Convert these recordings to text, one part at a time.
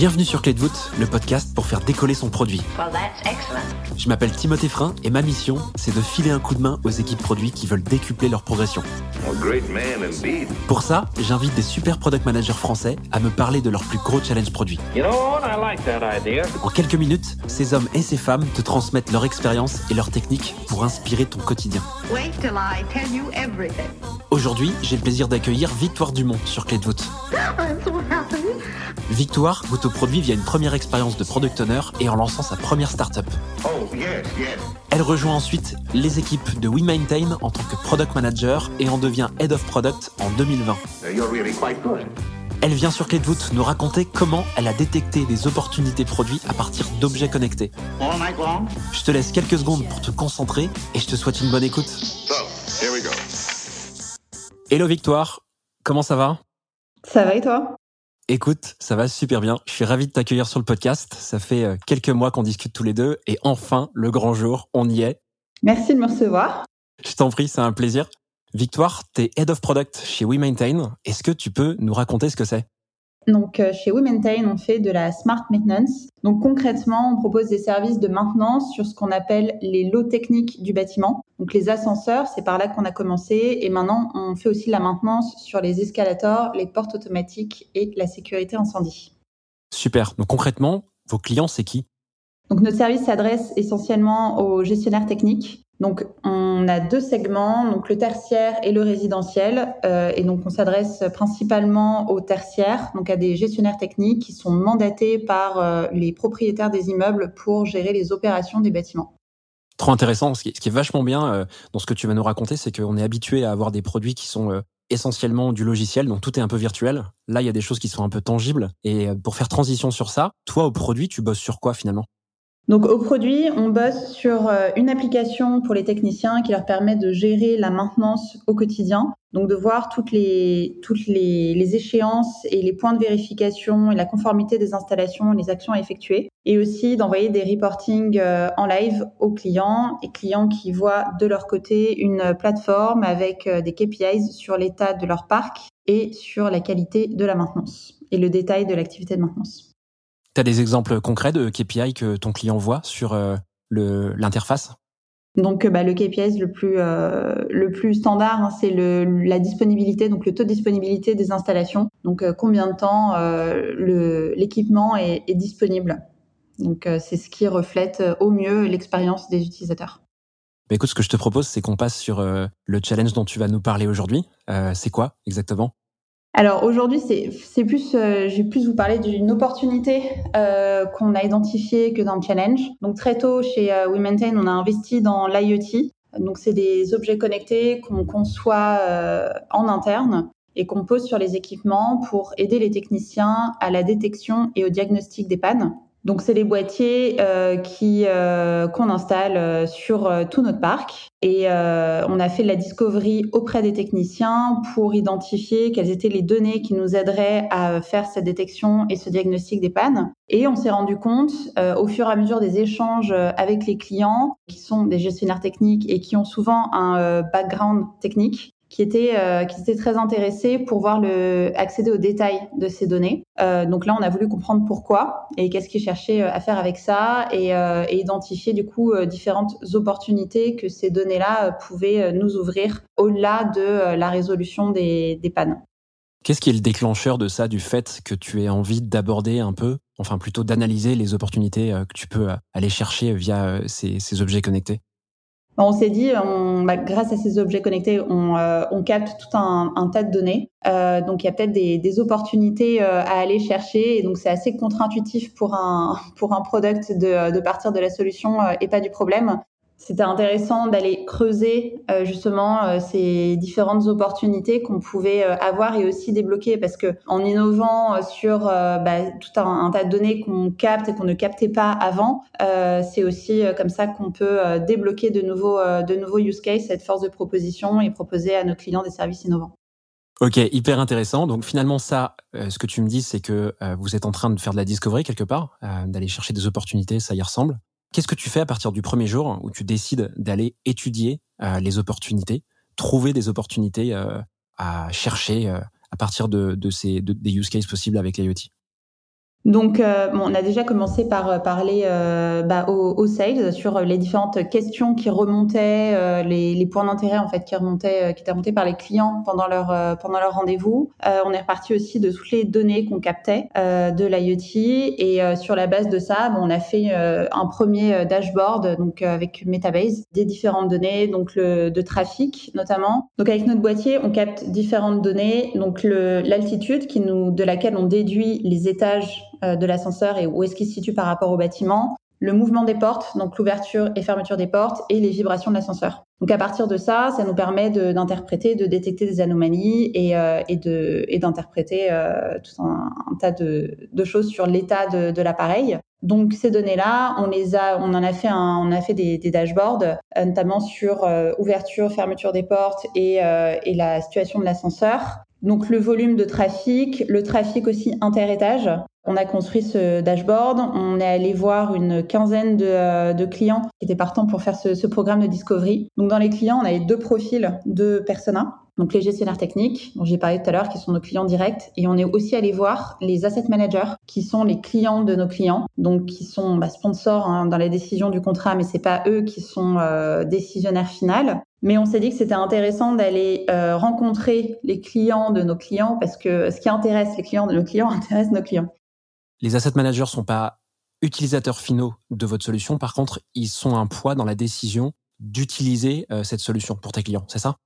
Bienvenue sur Clé de voûte, le podcast pour faire décoller son produit. Je m'appelle Timothée Frein et ma mission, c'est de filer un coup de main aux équipes produits qui veulent décupler leur progression. Pour ça, j'invite des super product managers français à me parler de leurs plus gros challenges produits. En quelques minutes, ces hommes et ces femmes te transmettent leur expérience et leurs techniques pour inspirer ton quotidien. Aujourd'hui, j'ai le plaisir d'accueillir Victoire Dumont sur Clé de voûte. Victoire goûte au produit via une première expérience de product owner et en lançant sa première startup. Oh, Elle rejoint ensuite les équipes de WeMaintain en tant que product manager et en devient head of product en 2020. Elle vient sur Clé de voûte nous raconter comment elle a détecté des opportunités produits à partir d'objets connectés. Je te laisse quelques secondes pour te concentrer et je te souhaite une bonne écoute. Hello Victoire, comment ça va? Ça va et toi? Écoute, ça va super bien. Je suis ravi de t'accueillir sur le podcast. Ça fait euh, quelques mois qu'on discute tous les deux et enfin, le grand jour, on y est. Merci de me recevoir. Je t'en prie, c'est un plaisir. Victoire, t'es Head of Product chez WeMaintain. Est-ce que tu peux nous raconter ce que c'est? Donc, euh, chez WeMaintain, on fait de la smart maintenance. Donc, concrètement, on propose des services de maintenance sur ce qu'on appelle les lots techniques du bâtiment. Donc, les ascenseurs, c'est par là qu'on a commencé. Et maintenant, on fait aussi de la maintenance sur les escalators, les portes automatiques et la sécurité incendie. Super. Donc, concrètement, vos clients, c'est qui? Donc notre service s'adresse essentiellement aux gestionnaires techniques. Donc on a deux segments, donc le tertiaire et le résidentiel, euh, et donc on s'adresse principalement aux tertiaires, donc à des gestionnaires techniques qui sont mandatés par euh, les propriétaires des immeubles pour gérer les opérations des bâtiments. Trop intéressant. Ce qui est, vachement bien euh, dans ce que tu vas nous raconter, c'est qu'on est habitué à avoir des produits qui sont essentiellement du logiciel, donc tout est un peu virtuel. Là, il y a des choses qui sont un peu tangibles. Et pour faire transition sur ça, toi, au produit, tu bosses sur quoi finalement? Donc au produit, on bosse sur euh, une application pour les techniciens qui leur permet de gérer la maintenance au quotidien. Donc de voir toutes les toutes les, échéances et les points de vérification et la conformité des installations, les actions à effectuer, et aussi d'envoyer des reportings euh, en live aux clients et clients qui voient de leur côté une plateforme avec euh, des KPIs sur l'état de leur parc et sur la qualité de la maintenance et le détail de l'activité de maintenance. Tu as des exemples concrets de KPI que ton client voit sur euh, l'interface? Donc, bah, le KPI le plus euh, le plus standard, hein, c'est le, la disponibilité, donc le taux de disponibilité des installations. Donc, euh, combien de temps l'équipement est, est, disponible? Donc, c'est ce qui reflète au mieux l'expérience des utilisateurs. Bah, écoute, ce que je te propose, c'est qu'on passe sur le challenge dont tu vas nous parler aujourd'hui. c'est quoi exactement? Alors aujourd'hui, c'est plus, euh, je vais plus vous parler d'une opportunité euh, qu'on a identifiée que d'un challenge. Donc très tôt chez euh, WeMaintain, on a investi dans l'IoT. Donc c'est des objets connectés qu'on conçoit euh, en interne et qu'on pose sur les équipements pour aider les techniciens à la détection et au diagnostic des pannes. Donc c'est les boîtiers euh, qui euh, qu'on installe euh, sur euh, tout notre parc et on a fait la discovery auprès des techniciens pour identifier quelles étaient les données qui nous aideraient à faire cette détection et ce diagnostic des pannes. Et on s'est rendu compte au fur et à mesure des échanges avec les clients qui sont des gestionnaires techniques et qui ont souvent un background technique qui étaient euh, qui très intéressés pour voir le accéder aux détails de ces données. Euh, donc là, on a voulu comprendre pourquoi et qu'est-ce qu'ils cherchaient euh, à faire avec ça et, identifier du coup différentes opportunités que ces données-là pouvaient nous ouvrir au-delà de la résolution des, des pannes. Qu'est-ce qui est le déclencheur de ça, du fait que tu aies envie d'aborder un peu, enfin plutôt d'analyser les opportunités que tu peux aller chercher via ces, ces objets connectés? On s'est dit, on, bah, grâce à ces objets connectés, on, euh, on capte tout un, un, tas de données. Euh, donc il y a peut-être des, des, opportunités euh, à aller chercher. Et donc c'est assez contre-intuitif pour un pour un product de, de partir de la solution euh, et pas du problème c'était intéressant d'aller creuser euh, justement euh, ces différentes opportunités qu'on pouvait euh, avoir et aussi débloquer parce que en innovant sur bah, tout un, tas de données qu'on capte et qu'on ne captait pas avant, c'est aussi comme ça qu'on peut débloquer de nouveaux de nouveaux use cases, cette force de proposition et proposer à nos clients des services innovants. Ok, hyper intéressant. Donc finalement, ça, ce que tu me dis, c'est que vous êtes en train de faire de la discovery quelque part, d'aller chercher des opportunités, ça y ressemble. Qu'est-ce que tu fais à partir du premier jour où tu décides d'aller étudier euh, les opportunités, trouver des opportunités euh, à chercher euh, à partir de, ces de, des use cases possibles avec l'IoT? Donc, euh, on a déjà commencé par euh, parler euh, bah, aux, sales sur les différentes questions qui remontaient, les, points d'intérêt en fait qui remontaient, qui étaient remontés par les clients pendant leur pendant leur rendez-vous. on est reparti aussi de toutes les données qu'on captait de l'IoT et sur la base de ça, on a fait un premier dashboard donc avec Metabase des différentes données, donc le de trafic notamment. Donc avec notre boîtier, on capte différentes données, donc l'altitude qui nous de laquelle on déduit les étages euh, de l'ascenseur et où est-ce qu'il se situe par rapport au bâtiment, le mouvement des portes, donc l'ouverture et fermeture des portes, et les vibrations de l'ascenseur. Donc à partir de ça, ça nous permet d'interpréter, de, détecter des anomalies et, euh, et d'interpréter euh, tout un, tas de, de, choses sur l'état de, de l'appareil. Donc ces données-là, on les a, on en a fait un, on a fait des, des dashboards, notamment sur ouverture, fermeture des portes et, et la situation de l'ascenseur. Donc le volume de trafic, le trafic aussi interétage. On a construit ce dashboard, on est allé voir une quinzaine de, euh, clients qui étaient partants pour faire ce, programme de discovery. Donc dans les clients, on avait deux profils de personas. Donc les gestionnaires techniques, dont j'ai parlé tout à l'heure, qui sont nos clients directs, et on est aussi allé voir les asset managers, qui sont les clients de nos clients, donc qui sont bah, sponsors hein, dans la décision du contrat, mais c'est pas eux qui sont euh, décisionnaires finaux. Mais on s'est dit que c'était intéressant d'aller euh, rencontrer les clients de nos clients parce que ce qui intéresse les clients de nos clients intéresse nos clients. Les asset managers sont pas utilisateurs finaux de votre solution. Par contre, ils sont un poids dans la décision d'utiliser euh, cette solution pour tes clients. C'est ça?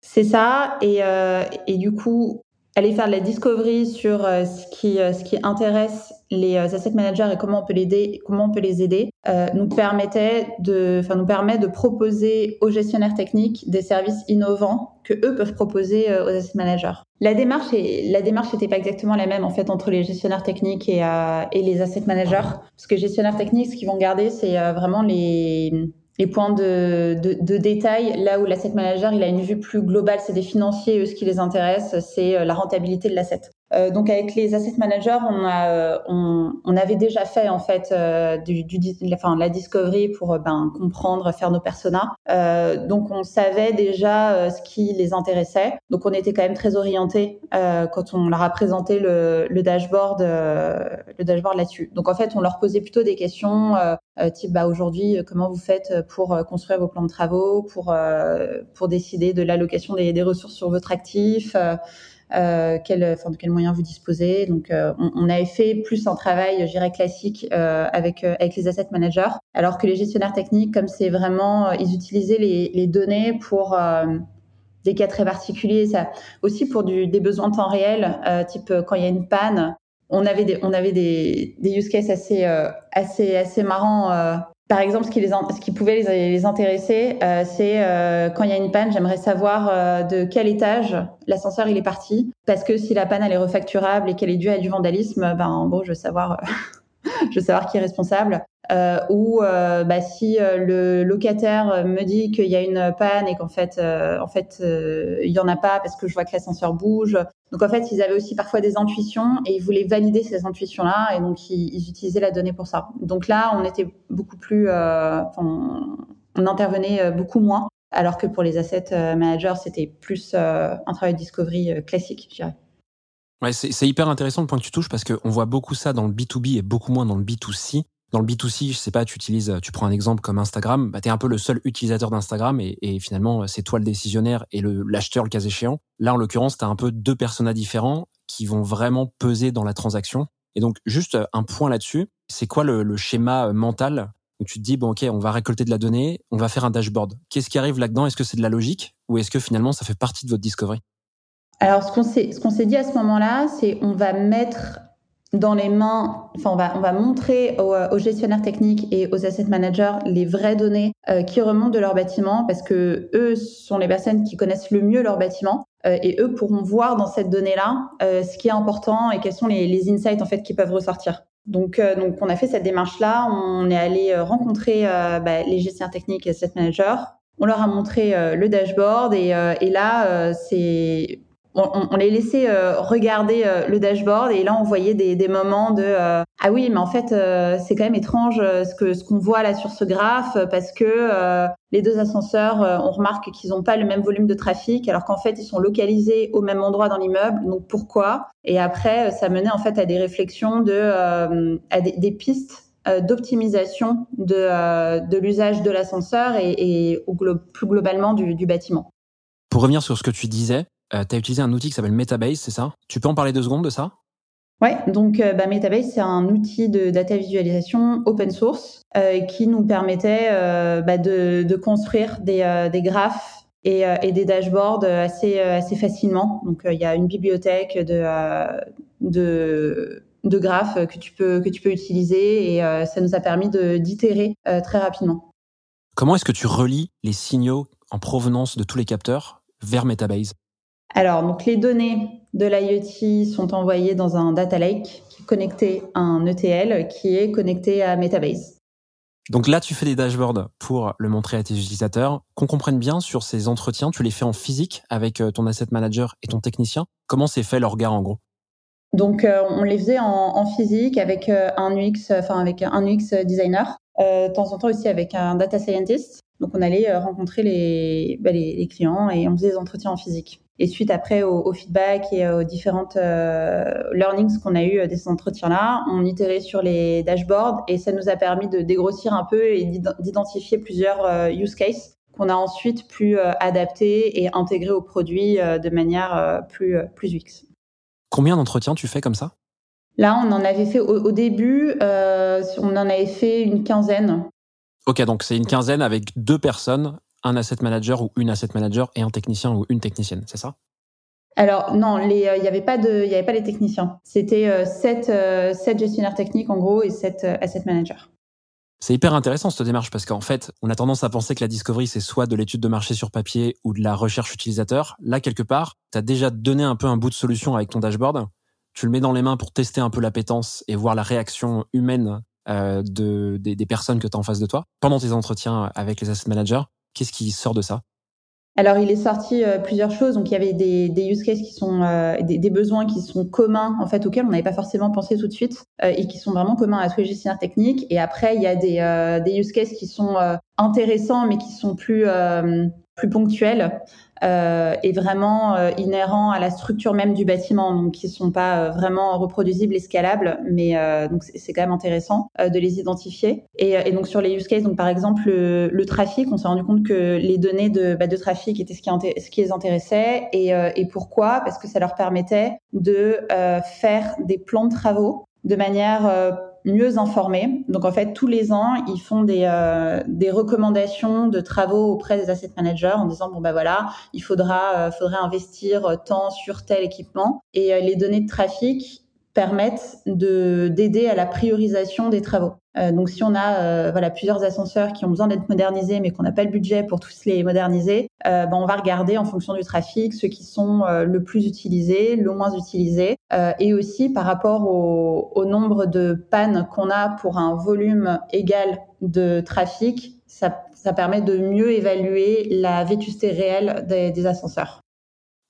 C'est ça. Et, euh, et du coup, aller faire de la discovery sur euh, ce, qui, euh, ce qui intéresse les euh, asset managers et comment on peut l'aider, comment on peut les aider, nous permettait de, enfin nous permet de proposer aux gestionnaires techniques des services innovants que eux peuvent proposer aux asset managers. La démarche est, la démarche n'était pas exactement la même en fait entre les gestionnaires techniques et, et les asset managers, parce que gestionnaires techniques, ce qu'ils vont garder, c'est vraiment les les points de, détail, là où l'asset manager, il a une vue plus globale, c'est des financiers, eux, ce qui les intéresse, c'est euh, la rentabilité de l'asset. Euh, donc avec les asset managers, on, a, euh, on, on avait déjà fait en fait euh, du, du, enfin, la discovery pour ben, comprendre, faire nos personas. Euh, donc on savait déjà ce qui les intéressait. Donc on était quand même très orienté quand on leur a présenté le, le dashboard, le dashboard là-dessus. Donc en fait, on leur posait plutôt des questions type bah aujourd'hui comment vous faites pour construire vos plans de travaux, pour pour décider de l'allocation des, des ressources sur votre actif euh, quel, enfin, de quels moyens vous disposez. Donc, euh, on, avait fait plus un travail, je dirais, classique euh, avec, euh, avec les asset managers, alors que les gestionnaires techniques, comme c'est vraiment, ils utilisaient les, les données pour des cas très particuliers, ça aussi pour du, des besoins de temps réel, type quand il y a une panne. On avait des, on avait des, des use cases assez, assez, assez marrants par exemple, ce qui, pouvait les, les intéresser, euh, c'est euh, quand il y a une panne, j'aimerais savoir euh, de quel étage l'ascenseur il est parti, parce que si la panne elle est refacturable et qu'elle est due à du vandalisme, ben en gros je veux savoir, je veux savoir qui est responsable. Euh, ou euh, bah, si euh, le locataire me dit qu'il y a une panne et qu'en fait, en fait, il y en a pas parce que je vois que l'ascenseur bouge. Donc en fait, ils avaient aussi parfois des intuitions et ils voulaient valider ces intuitions-là et donc ils, utilisaient la donnée pour ça. Donc là, on était beaucoup plus, on, on intervenait beaucoup moins. Alors que pour les asset managers, c'était plus un travail de discovery classique, je dirais. Ouais, c'est hyper intéressant le point que tu touches parce qu'on voit beaucoup ça dans le B2B et beaucoup moins dans le B2C. Dans le B2C, je sais pas, tu utilises, tu prends un exemple comme Instagram, bah, tu es un peu le seul utilisateur d'Instagram et, finalement, c'est toi le décisionnaire et le l'acheteur le cas échéant. Là, en l'occurrence, tu as un peu deux personas différents qui vont vraiment peser dans la transaction. Et donc, juste un point là-dessus, c'est quoi le, le, schéma mental où tu te dis, bon, ok, on va récolter de la donnée, on va faire un dashboard. Qu'est-ce qui arrive là-dedans? Est-ce que c'est de la logique ou est-ce que finalement, ça fait partie de votre discovery? Alors, ce qu'on s'est, ce qu'on s'est dit à ce moment-là, c'est on va mettre dans les mains, enfin on va, on va montrer aux, aux, gestionnaires techniques et aux asset managers les vraies données euh, qui remontent de leur bâtiment parce que eux sont les personnes qui connaissent le mieux leur bâtiment euh, et eux pourront voir dans cette donnée-là euh, ce qui est important et quels sont les, les, insights en fait qui peuvent ressortir. Donc, euh, donc on a fait cette démarche-là, on est allé euh, rencontrer bah, les gestionnaires techniques et asset managers, on leur a montré le dashboard et, et là c'est on, les laissait euh, regarder euh, le dashboard et là on voyait des, des moments de euh, ah oui mais en fait c'est quand même étrange ce que ce qu'on voit là sur ce graphe parce que les deux ascenseurs on remarque qu'ils n'ont pas le même volume de trafic alors qu'en fait ils sont localisés au même endroit dans l'immeuble donc pourquoi? Et après ça menait en fait à des réflexions de à des, pistes d'optimisation de, de l'usage de l'ascenseur et, et plus globalement du bâtiment. Pour revenir sur ce que tu disais, euh, tu as utilisé un outil qui s'appelle Metabase, c'est ça? Tu peux en parler deux secondes de ça? Ouais, donc euh, bah, Metabase, c'est un outil de data visualisation open source euh, qui nous permettait bah, de, de, construire des, des graphes et, et, des dashboards assez, assez facilement. Donc il y a une bibliothèque de, de, de graphes que tu peux, que tu peux utiliser et ça nous a permis d'itérer très rapidement. Comment est-ce que tu relis les signaux en provenance de tous les capteurs vers Metabase? Alors, donc les données de l'IoT sont envoyées dans un data lake qui est connecté à un ETL qui est connecté à Metabase. Donc là, tu fais des dashboards pour le montrer à tes utilisateurs. Qu'on comprenne bien sur ces entretiens, tu les fais en physique avec euh, ton asset manager et ton technicien. Comment c'est fait leur regard en gros? Donc euh, on les faisait en, physique avec euh, un UX, enfin avec un UX designer, de temps en temps aussi avec un data scientist. Donc on allait rencontrer bah, les, les clients et on faisait des entretiens en physique. Et suite après au, feedback et aux différentes euh, learnings qu'on a eu euh, de ces entretiens-là, on itérait sur les dashboards et ça nous a permis de dégrossir un peu et d'identifier plusieurs euh, use cases qu'on a ensuite pu adapter et intégrer au produit de manière plus, plus UX. Combien d'entretiens tu fais comme ça? Là, on en avait fait au, début, on en avait fait une quinzaine. Ok, donc c'est une quinzaine avec deux personnes un asset manager ou une asset manager et un technicien ou une technicienne, c'est ça? Alors non, il n'y euh, avait pas de, il y avait pas les techniciens. C'était euh, sept, euh, sept, gestionnaires techniques en gros et sept asset managers. C'est hyper intéressant cette démarche parce qu'en fait, on a tendance à penser que la discovery c'est soit de l'étude de marché sur papier ou de la recherche utilisateur. Là quelque part, tu as déjà donné un peu un bout de solution avec ton dashboard. Tu le mets dans les mains pour tester un peu l'appétence et voir la réaction humaine de, des, personnes que tu as en face de toi pendant tes entretiens avec les asset managers. Qu'est-ce qui sort de ça? Alors, il est sorti euh, plusieurs choses. Donc, il y avait des, use cases qui sont euh, des, besoins qui sont communs en fait auxquels on n'avait pas forcément pensé tout de suite euh, et qui sont vraiment communs à tous les gestionnaires techniques. Et après, il y a des use cases qui sont intéressants mais qui sont plus plus ponctuels euh, et vraiment euh, inhérents à la structure même du bâtiment, donc qui sont pas euh, vraiment reproduisibles et scalables, mais euh, donc c'est quand même intéressant de les identifier. Et, et, donc sur les use cases, donc par exemple le, le trafic, on s'est rendu compte que les données de, bah, de trafic étaient ce qui, ce qui les intéressait. Et, et pourquoi? Parce que ça leur permettait de faire des plans de travaux de manière mieux informés. Donc en fait, tous les ans, ils font des, euh, des recommandations de travaux auprès des asset managers en disant bon ben voilà, il faudra euh, faudrait investir tant sur tel équipement et euh, les données de trafic permettent de d'aider à la priorisation des travaux. Euh, donc si on a euh, voilà plusieurs ascenseurs qui ont besoin d'être modernisés mais qu'on n'a pas le budget pour tous les moderniser, euh, ben on va regarder en fonction du trafic ceux qui sont le plus utilisés, le moins utilisés et aussi par rapport au, nombre de pannes qu'on a pour un volume égal de trafic, ça, ça permet de mieux évaluer la vétusté réelle des, des ascenseurs.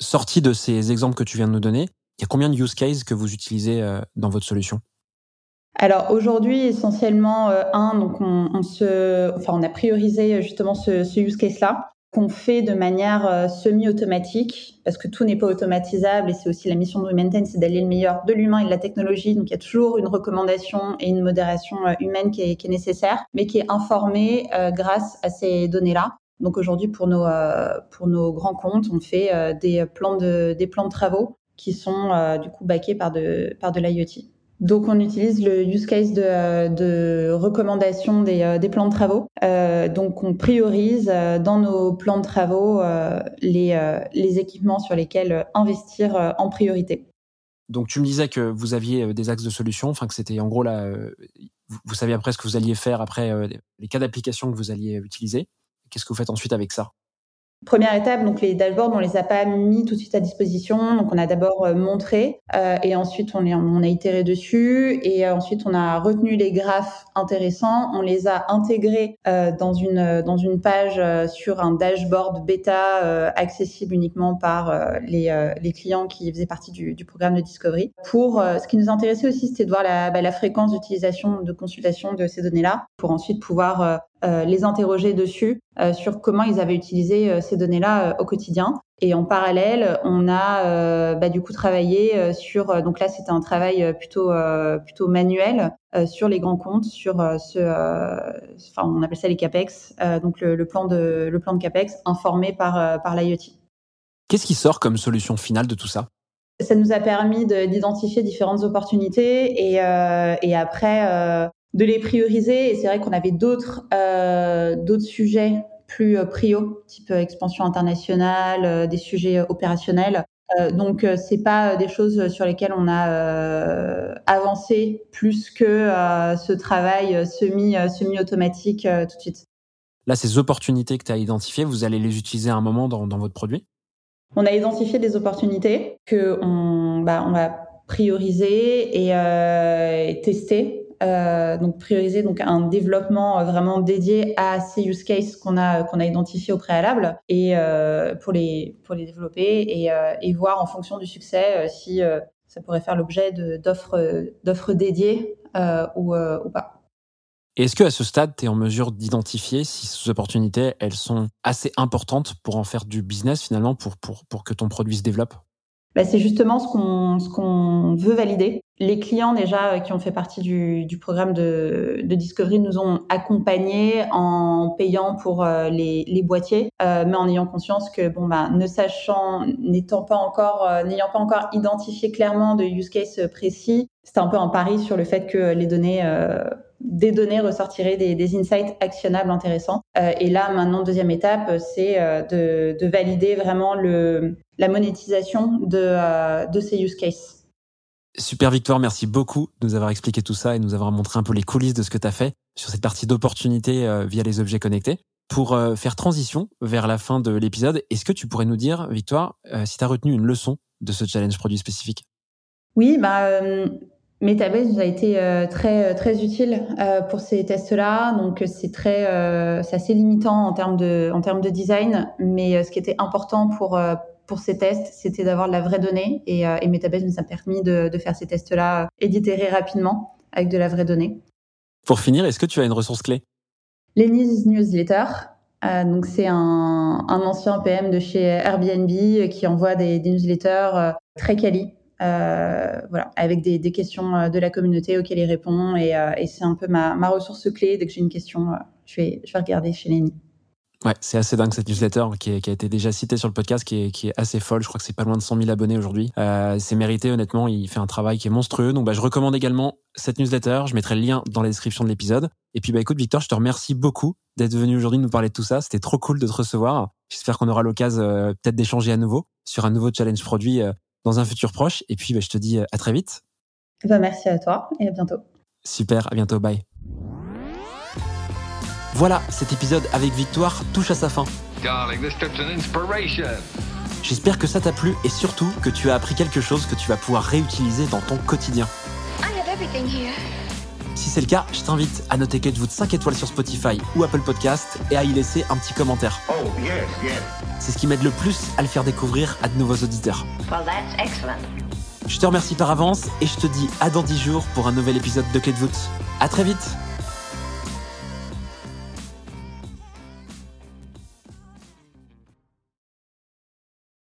Sorti de ces exemples que tu viens de nous donner, il y a combien de use cases que vous utilisez euh, dans votre solution? Alors aujourd'hui essentiellement euh, un donc on, se enfin on a priorisé justement ce, use case là qu'on fait de manière euh, semi-automatique parce que tout n'est pas automatisable et c'est aussi la mission de WeMaintain, c'est d'aller le meilleur de l'humain et de la technologie donc il y a toujours une recommandation et une modération humaine qui est, nécessaire mais qui est informée grâce à ces données là donc aujourd'hui pour nos pour nos grands comptes on fait des plans de des plans de travaux qui sont euh, du coup backés par de, par de l'IoT. Donc on utilise le use case de, de recommandation des, euh, des, plans de travaux. Euh, donc on priorise euh, dans nos plans de travaux les, équipements sur lesquels investir en priorité. Donc tu me disais que vous aviez des axes de solution, enfin que c'était en gros là, vous saviez après ce que vous alliez faire après les cas d'application que vous alliez utiliser. Qu'est-ce que vous faites ensuite avec ça? Première étape, donc les dashboards, on les a pas mis tout de suite à disposition. Donc on a d'abord euh, montré euh, et ensuite on, on a itéré dessus et euh, ensuite on a retenu les graphes intéressants, on les a intégrés dans une dans une page sur un dashboard bêta accessible uniquement par les, les clients qui faisaient partie du, du programme de discovery. Pour ce qui nous intéressait aussi, c'était de voir la, bah, la fréquence d'utilisation de consultation de ces données-là pour ensuite pouvoir euh, les interroger dessus euh, sur comment ils avaient utilisé euh, ces données-là au quotidien. Et en parallèle, on a bah, du coup travaillé sur donc là c'était un travail plutôt plutôt manuel sur les grands comptes, sur ce enfin on appelle ça les capex, donc le, plan de le plan de capex informé par par l'IoT. Qu'est-ce qui sort comme solution finale de tout ça? Ça nous a permis d'identifier différentes opportunités et, et après de les prioriser. Et c'est vrai qu'on avait d'autres euh, d'autres sujets plus euh, prio, type euh, expansion internationale, des sujets opérationnels. donc c'est pas des choses sur lesquelles on a avancé plus que ce travail semi semi automatique tout de suite. Là, ces opportunités que tu as identifiées, vous allez les utiliser à un moment dans, dans votre produit? On a identifié des opportunités que on, bah, on va prioriser et, et tester euh, donc prioriser donc un développement euh, vraiment dédié à ces use cases qu'on a qu'on a identifiés au préalable et euh, pour les pour les développer et, et voir en fonction du succès si ça pourrait faire l'objet d'offres d'offres dédiées ou, ou pas. Est-ce que à ce stade, tu es en mesure d'identifier si ces opportunités, elles sont assez importantes pour en faire du business finalement, pour, pour, pour que ton produit se développe? Bah, c'est justement ce qu'on ce qu'on veut valider. Les clients déjà euh, qui ont fait partie du, du programme de, de Discovery nous ont accompagnés en payant pour euh, les, les boîtiers, euh, mais en ayant conscience que bon bah ne sachant, n'étant pas encore, euh, n'ayant pas encore identifié clairement de use case précis, c'était un peu un pari sur le fait que les données des données ressortiraient des, des insights actionnables intéressants. Euh, et là, maintenant, deuxième étape, c'est euh, de, de, valider vraiment le, la monétisation de, euh, de ces use cases. Super Victoire, merci beaucoup de nous avoir expliqué tout ça et de nous avoir montré un peu les coulisses de ce que tu as fait sur cette partie d'opportunité via les objets connectés. Pour faire transition vers la fin de l'épisode, est-ce que tu pourrais nous dire, Victoire, si tu as retenu une leçon de ce challenge produit spécifique? Oui, bah, Metabase nous a été euh, très euh, très utile euh, pour ces tests-là, donc c'est très c'est assez limitant en termes de en termes de design, mais ce qui était important pour pour ces tests, c'était d'avoir de la vraie donnée. Et, et Metabase nous a permis de, de faire ces tests-là et d'itérer rapidement avec de la vraie donnée. Pour finir, est-ce que tu as une ressource clé? Lenny's Newsletter. Donc c'est un, un, ancien PM de chez Airbnb qui envoie des, des newsletters très quali euh, voilà, avec des, questions euh, de la communauté auxquelles il répond. Et, euh, c'est un peu ma, ressource clé. Dès que j'ai une question, je, vais, je vais regarder chez Lenny. Ouais, c'est assez dingue cette newsletter qui, a été déjà citée sur le podcast, qui est, qui est assez folle. Je crois que c'est pas loin de 100 000 abonnés aujourd'hui. C'est mérité, honnêtement. Il fait un travail qui est monstrueux. Donc, bah, je recommande également cette newsletter. Je mettrai le lien dans la description de l'épisode. Et puis, bah, écoute, Victor, je te remercie beaucoup d'être venu aujourd'hui nous parler de tout ça. C'était trop cool de te recevoir. J'espère qu'on aura l'occasion peut-être d'échanger à nouveau sur un nouveau challenge produit dans un futur proche. Et puis, bah, je te dis euh, à très vite. Bah, merci à toi et à bientôt. Super, à bientôt, bye. Voilà, cet épisode avec Victoire touche à sa fin. J'espère que ça t'a plu et surtout que tu as appris quelque chose que tu vas pouvoir réutiliser dans ton quotidien. Si c'est le cas, je t'invite à noter de 5 étoiles sur Spotify ou Apple Podcast et à y laisser un petit commentaire. Oh, c'est ce qui m'aide le plus à le faire découvrir à de nouveaux auditeurs. Je te remercie par avance et je te dis à dans 10 jours pour un nouvel épisode de Clé de voûte. À très vite